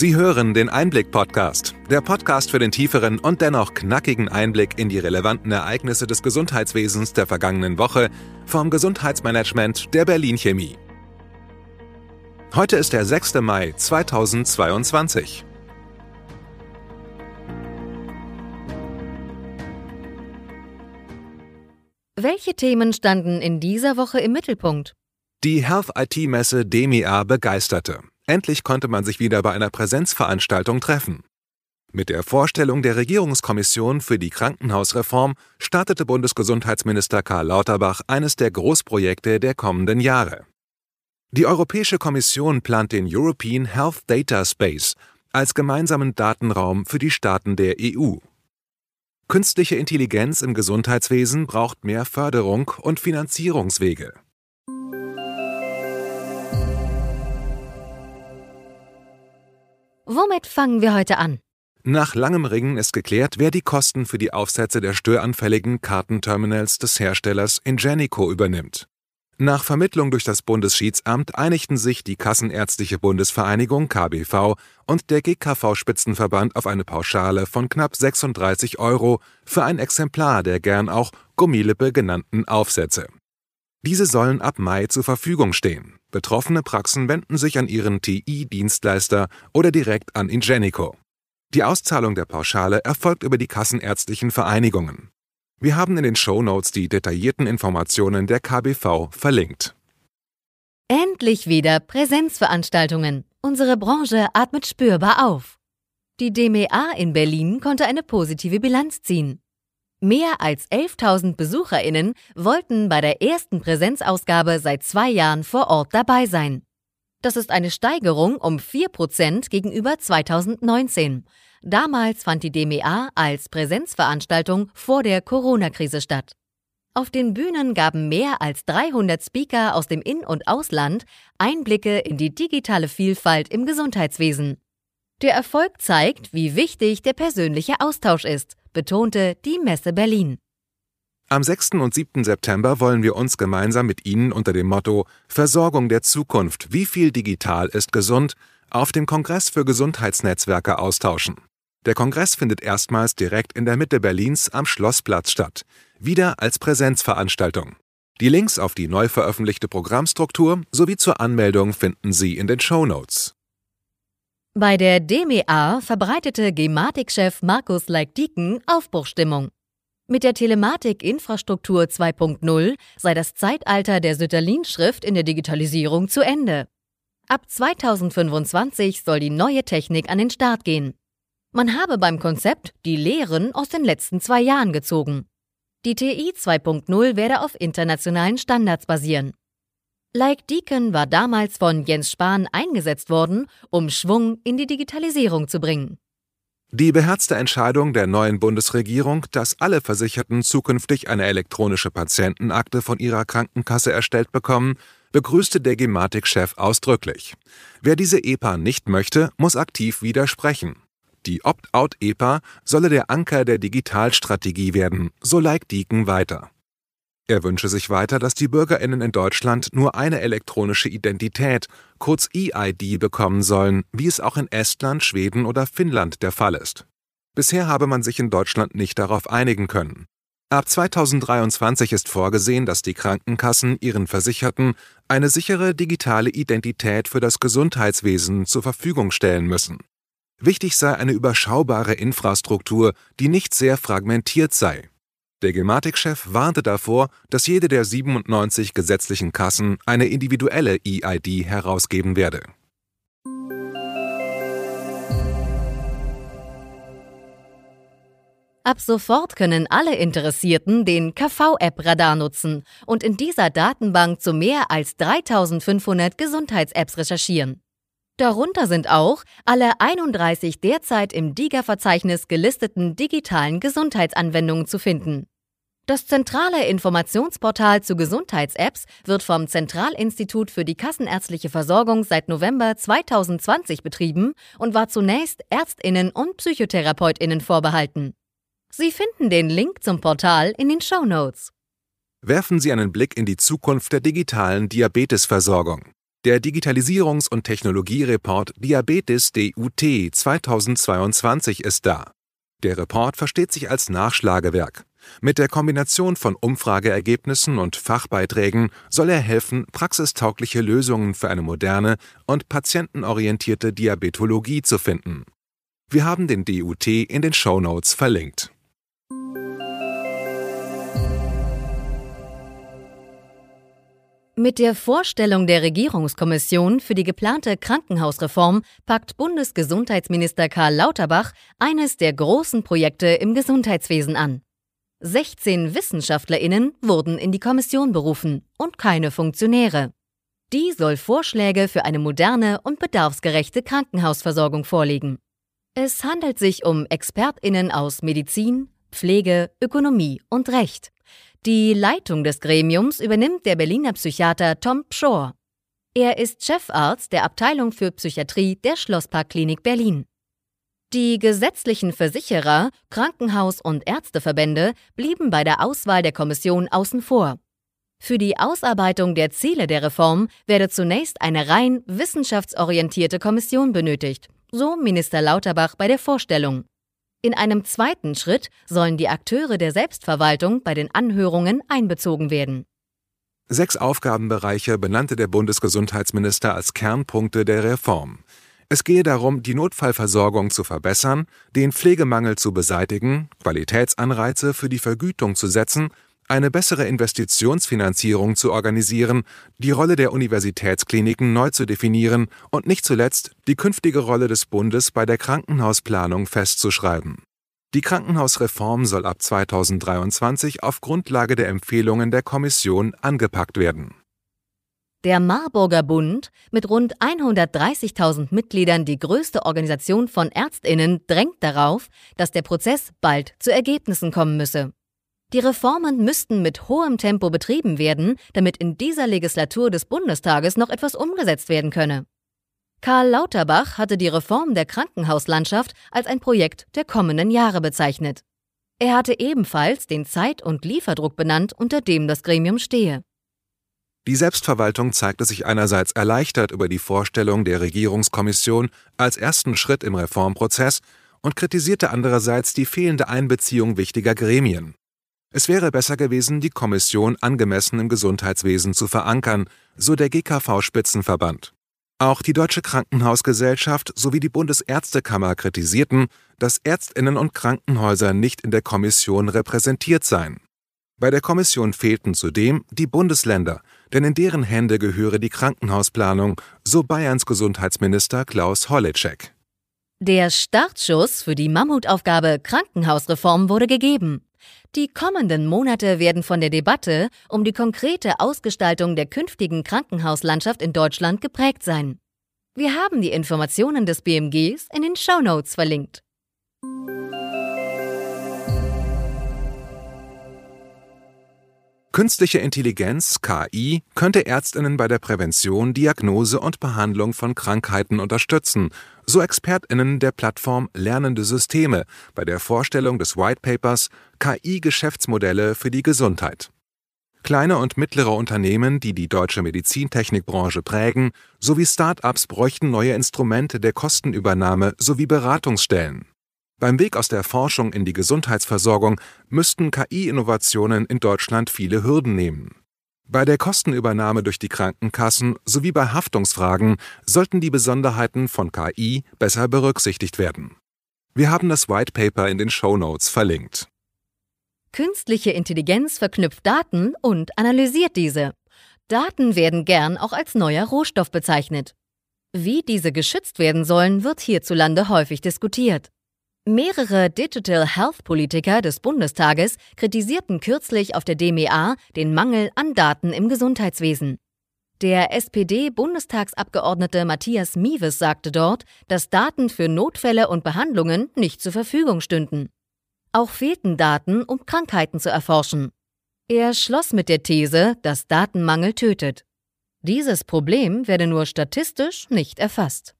Sie hören den Einblick-Podcast, der Podcast für den tieferen und dennoch knackigen Einblick in die relevanten Ereignisse des Gesundheitswesens der vergangenen Woche vom Gesundheitsmanagement der Berlin Chemie. Heute ist der 6. Mai 2022. Welche Themen standen in dieser Woche im Mittelpunkt? Die Health IT Messe DEMIA begeisterte. Endlich konnte man sich wieder bei einer Präsenzveranstaltung treffen. Mit der Vorstellung der Regierungskommission für die Krankenhausreform startete Bundesgesundheitsminister Karl Lauterbach eines der Großprojekte der kommenden Jahre. Die Europäische Kommission plant den European Health Data Space als gemeinsamen Datenraum für die Staaten der EU. Künstliche Intelligenz im Gesundheitswesen braucht mehr Förderung und Finanzierungswege. Womit fangen wir heute an? Nach langem Ringen ist geklärt, wer die Kosten für die Aufsätze der störanfälligen Kartenterminals des Herstellers Ingenico übernimmt. Nach Vermittlung durch das Bundesschiedssamt einigten sich die Kassenärztliche Bundesvereinigung KBV und der GKV-Spitzenverband auf eine Pauschale von knapp 36 Euro für ein Exemplar der gern auch Gummilippe genannten Aufsätze. Diese sollen ab Mai zur Verfügung stehen. Betroffene Praxen wenden sich an ihren TI-Dienstleister oder direkt an Ingenico. Die Auszahlung der Pauschale erfolgt über die kassenärztlichen Vereinigungen. Wir haben in den Show Notes die detaillierten Informationen der KBV verlinkt. Endlich wieder Präsenzveranstaltungen. Unsere Branche atmet spürbar auf. Die DMA in Berlin konnte eine positive Bilanz ziehen. Mehr als 11.000 BesucherInnen wollten bei der ersten Präsenzausgabe seit zwei Jahren vor Ort dabei sein. Das ist eine Steigerung um 4% gegenüber 2019 Damals fand die DMA als Präsenzveranstaltung vor der Corona-Krise statt. Auf den Bühnen gaben mehr als 300 Speaker aus dem In- und Ausland Einblicke in die digitale Vielfalt im Gesundheitswesen. Der Erfolg zeigt, wie wichtig der persönliche Austausch ist, betonte die Messe Berlin. Am 6. und 7. September wollen wir uns gemeinsam mit Ihnen unter dem Motto Versorgung der Zukunft, wie viel digital ist gesund, auf dem Kongress für Gesundheitsnetzwerke austauschen. Der Kongress findet erstmals direkt in der Mitte Berlins am Schlossplatz statt, wieder als Präsenzveranstaltung. Die Links auf die neu veröffentlichte Programmstruktur sowie zur Anmeldung finden Sie in den Show Notes. Bei der DMA verbreitete Gematik-Chef Markus Leikdiken Aufbruchstimmung. Mit der Telematik-Infrastruktur 2.0 sei das Zeitalter der Sütterlin-Schrift in der Digitalisierung zu Ende. Ab 2025 soll die neue Technik an den Start gehen. Man habe beim Konzept die Lehren aus den letzten zwei Jahren gezogen. Die TI 2.0 werde auf internationalen Standards basieren. Like Deacon war damals von Jens Spahn eingesetzt worden, um Schwung in die Digitalisierung zu bringen. Die beherzte Entscheidung der neuen Bundesregierung, dass alle Versicherten zukünftig eine elektronische Patientenakte von ihrer Krankenkasse erstellt bekommen, begrüßte der Gematik-Chef ausdrücklich. Wer diese EPA nicht möchte, muss aktiv widersprechen. Die Opt-out-EPA solle der Anker der Digitalstrategie werden, so Like Deacon weiter. Er wünsche sich weiter, dass die BürgerInnen in Deutschland nur eine elektronische Identität, kurz EID, bekommen sollen, wie es auch in Estland, Schweden oder Finnland der Fall ist. Bisher habe man sich in Deutschland nicht darauf einigen können. Ab 2023 ist vorgesehen, dass die Krankenkassen ihren Versicherten eine sichere digitale Identität für das Gesundheitswesen zur Verfügung stellen müssen. Wichtig sei eine überschaubare Infrastruktur, die nicht sehr fragmentiert sei. Der Gematik-Chef warnte davor, dass jede der 97 gesetzlichen Kassen eine individuelle EID herausgeben werde. Ab sofort können alle Interessierten den KV-App-Radar nutzen und in dieser Datenbank zu mehr als 3500 Gesundheits-Apps recherchieren. Darunter sind auch alle 31 derzeit im DIGA-Verzeichnis gelisteten digitalen Gesundheitsanwendungen zu finden. Das zentrale Informationsportal zu Gesundheits-Apps wird vom Zentralinstitut für die Kassenärztliche Versorgung seit November 2020 betrieben und war zunächst Ärztinnen und Psychotherapeutinnen vorbehalten. Sie finden den Link zum Portal in den Show Notes. Werfen Sie einen Blick in die Zukunft der digitalen Diabetesversorgung. Der Digitalisierungs- und Technologiereport Diabetes DUT 2022 ist da. Der Report versteht sich als Nachschlagewerk. Mit der Kombination von Umfrageergebnissen und Fachbeiträgen soll er helfen, praxistaugliche Lösungen für eine moderne und patientenorientierte Diabetologie zu finden. Wir haben den DUT in den Show Notes verlinkt. Mit der Vorstellung der Regierungskommission für die geplante Krankenhausreform packt Bundesgesundheitsminister Karl Lauterbach eines der großen Projekte im Gesundheitswesen an. 16 Wissenschaftlerinnen wurden in die Kommission berufen und keine Funktionäre. Die soll Vorschläge für eine moderne und bedarfsgerechte Krankenhausversorgung vorlegen. Es handelt sich um Expertinnen aus Medizin, Pflege, Ökonomie und Recht. Die Leitung des Gremiums übernimmt der Berliner Psychiater Tom Pschor. Er ist Chefarzt der Abteilung für Psychiatrie der Schlossparkklinik Berlin. Die gesetzlichen Versicherer, Krankenhaus- und Ärzteverbände blieben bei der Auswahl der Kommission außen vor. Für die Ausarbeitung der Ziele der Reform werde zunächst eine rein wissenschaftsorientierte Kommission benötigt, so Minister Lauterbach bei der Vorstellung. In einem zweiten Schritt sollen die Akteure der Selbstverwaltung bei den Anhörungen einbezogen werden. Sechs Aufgabenbereiche benannte der Bundesgesundheitsminister als Kernpunkte der Reform. Es gehe darum, die Notfallversorgung zu verbessern, den Pflegemangel zu beseitigen, Qualitätsanreize für die Vergütung zu setzen eine bessere Investitionsfinanzierung zu organisieren, die Rolle der Universitätskliniken neu zu definieren und nicht zuletzt die künftige Rolle des Bundes bei der Krankenhausplanung festzuschreiben. Die Krankenhausreform soll ab 2023 auf Grundlage der Empfehlungen der Kommission angepackt werden. Der Marburger Bund, mit rund 130.000 Mitgliedern die größte Organisation von Ärztinnen, drängt darauf, dass der Prozess bald zu Ergebnissen kommen müsse. Die Reformen müssten mit hohem Tempo betrieben werden, damit in dieser Legislatur des Bundestages noch etwas umgesetzt werden könne. Karl Lauterbach hatte die Reform der Krankenhauslandschaft als ein Projekt der kommenden Jahre bezeichnet. Er hatte ebenfalls den Zeit- und Lieferdruck benannt, unter dem das Gremium stehe. Die Selbstverwaltung zeigte sich einerseits erleichtert über die Vorstellung der Regierungskommission als ersten Schritt im Reformprozess und kritisierte andererseits die fehlende Einbeziehung wichtiger Gremien. Es wäre besser gewesen, die Kommission angemessen im Gesundheitswesen zu verankern, so der GKV-Spitzenverband. Auch die Deutsche Krankenhausgesellschaft sowie die Bundesärztekammer kritisierten, dass Ärztinnen und Krankenhäuser nicht in der Kommission repräsentiert seien. Bei der Kommission fehlten zudem die Bundesländer, denn in deren Hände gehöre die Krankenhausplanung, so Bayerns Gesundheitsminister Klaus Holleczek. Der Startschuss für die Mammutaufgabe Krankenhausreform wurde gegeben. Die kommenden Monate werden von der Debatte um die konkrete Ausgestaltung der künftigen Krankenhauslandschaft in Deutschland geprägt sein. Wir haben die Informationen des BMGs in den Show Notes verlinkt. Künstliche Intelligenz KI könnte Ärztinnen bei der Prävention, Diagnose und Behandlung von Krankheiten unterstützen, so Expertinnen der Plattform Lernende Systeme bei der Vorstellung des White Papers KI-Geschäftsmodelle für die Gesundheit. Kleine und mittlere Unternehmen, die die deutsche Medizintechnikbranche prägen, sowie Start-ups bräuchten neue Instrumente der Kostenübernahme sowie Beratungsstellen. Beim Weg aus der Forschung in die Gesundheitsversorgung müssten KI-Innovationen in Deutschland viele Hürden nehmen. Bei der Kostenübernahme durch die Krankenkassen sowie bei Haftungsfragen sollten die Besonderheiten von KI besser berücksichtigt werden. Wir haben das White Paper in den Show Notes verlinkt. Künstliche Intelligenz verknüpft Daten und analysiert diese. Daten werden gern auch als neuer Rohstoff bezeichnet. Wie diese geschützt werden sollen, wird hierzulande häufig diskutiert. Mehrere Digital Health Politiker des Bundestages kritisierten kürzlich auf der DMA den Mangel an Daten im Gesundheitswesen. Der SPD-Bundestagsabgeordnete Matthias Miewes sagte dort, dass Daten für Notfälle und Behandlungen nicht zur Verfügung stünden. Auch fehlten Daten, um Krankheiten zu erforschen. Er schloss mit der These, dass Datenmangel tötet. Dieses Problem werde nur statistisch nicht erfasst.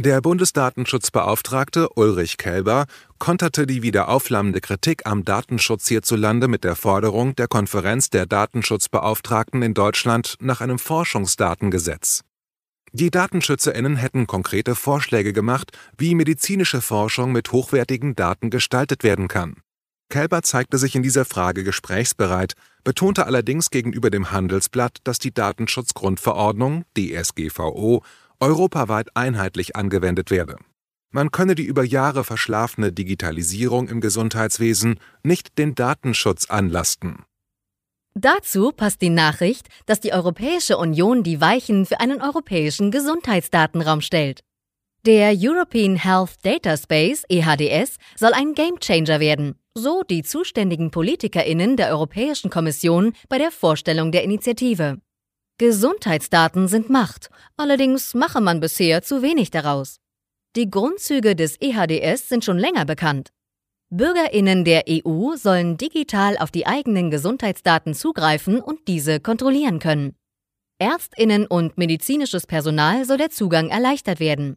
Der Bundesdatenschutzbeauftragte Ulrich Kelber konterte die wieder aufflammende Kritik am Datenschutz hierzulande mit der Forderung der Konferenz der Datenschutzbeauftragten in Deutschland nach einem Forschungsdatengesetz Die Datenschützerinnen hätten konkrete Vorschläge gemacht, wie medizinische Forschung mit hochwertigen Daten gestaltet werden kann. Kelber zeigte sich in dieser Frage gesprächsbereit, betonte allerdings gegenüber dem Handelsblatt, dass die Datenschutzgrundverordnung DSGVO europaweit einheitlich angewendet werde. Man könne die über Jahre verschlafene Digitalisierung im Gesundheitswesen nicht den Datenschutz anlasten. Dazu passt die Nachricht, dass die Europäische Union die Weichen für einen europäischen Gesundheitsdatenraum stellt. Der European Health Data Space EHDS soll ein Gamechanger werden, so die zuständigen Politikerinnen der Europäischen Kommission bei der Vorstellung der Initiative. Gesundheitsdaten sind Macht, allerdings mache man bisher zu wenig daraus. Die Grundzüge des EHDS sind schon länger bekannt. Bürgerinnen der EU sollen digital auf die eigenen Gesundheitsdaten zugreifen und diese kontrollieren können. Ärztinnen und medizinisches Personal soll der Zugang erleichtert werden.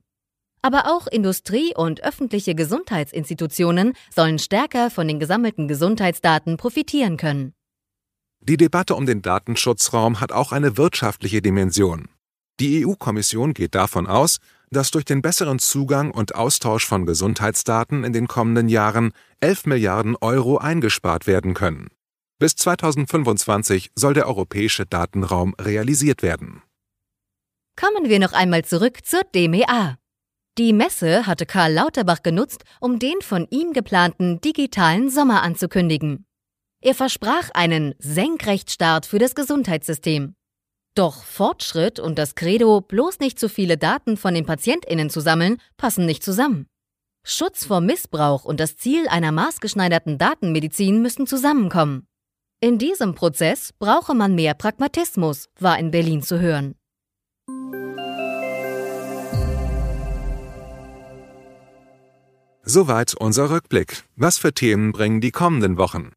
Aber auch Industrie und öffentliche Gesundheitsinstitutionen sollen stärker von den gesammelten Gesundheitsdaten profitieren können. Die Debatte um den Datenschutzraum hat auch eine wirtschaftliche Dimension. Die EU-Kommission geht davon aus, dass durch den besseren Zugang und Austausch von Gesundheitsdaten in den kommenden Jahren 11 Milliarden Euro eingespart werden können. Bis 2025 soll der europäische Datenraum realisiert werden. Kommen wir noch einmal zurück zur DMA. Die Messe hatte Karl Lauterbach genutzt, um den von ihm geplanten digitalen Sommer anzukündigen. Er versprach einen Senkrechtstart für das Gesundheitssystem. Doch Fortschritt und das Credo, bloß nicht zu viele Daten von den PatientInnen zu sammeln, passen nicht zusammen. Schutz vor Missbrauch und das Ziel einer maßgeschneiderten Datenmedizin müssen zusammenkommen. In diesem Prozess brauche man mehr Pragmatismus, war in Berlin zu hören. Soweit unser Rückblick. Was für Themen bringen die kommenden Wochen?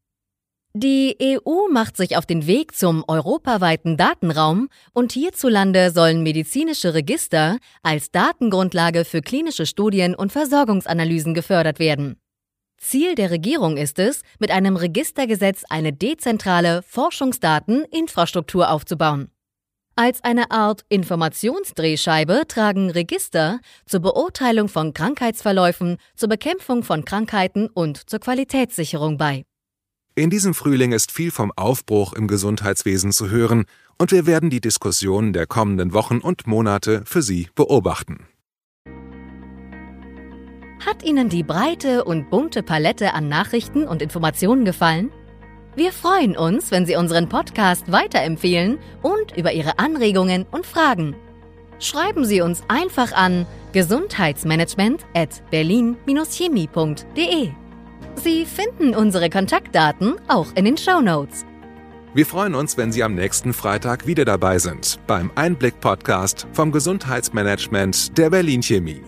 Die EU macht sich auf den Weg zum europaweiten Datenraum und hierzulande sollen medizinische Register als Datengrundlage für klinische Studien und Versorgungsanalysen gefördert werden. Ziel der Regierung ist es, mit einem Registergesetz eine dezentrale Forschungsdateninfrastruktur aufzubauen. Als eine Art Informationsdrehscheibe tragen Register zur Beurteilung von Krankheitsverläufen, zur Bekämpfung von Krankheiten und zur Qualitätssicherung bei. In diesem Frühling ist viel vom Aufbruch im Gesundheitswesen zu hören und wir werden die Diskussionen der kommenden Wochen und Monate für Sie beobachten. Hat Ihnen die breite und bunte Palette an Nachrichten und Informationen gefallen? Wir freuen uns, wenn Sie unseren Podcast weiterempfehlen und über Ihre Anregungen und Fragen. Schreiben Sie uns einfach an gesundheitsmanagement at berlin-chemie.de. Sie finden unsere Kontaktdaten auch in den Show Notes. Wir freuen uns, wenn Sie am nächsten Freitag wieder dabei sind beim Einblick-Podcast vom Gesundheitsmanagement der Berlin Chemie.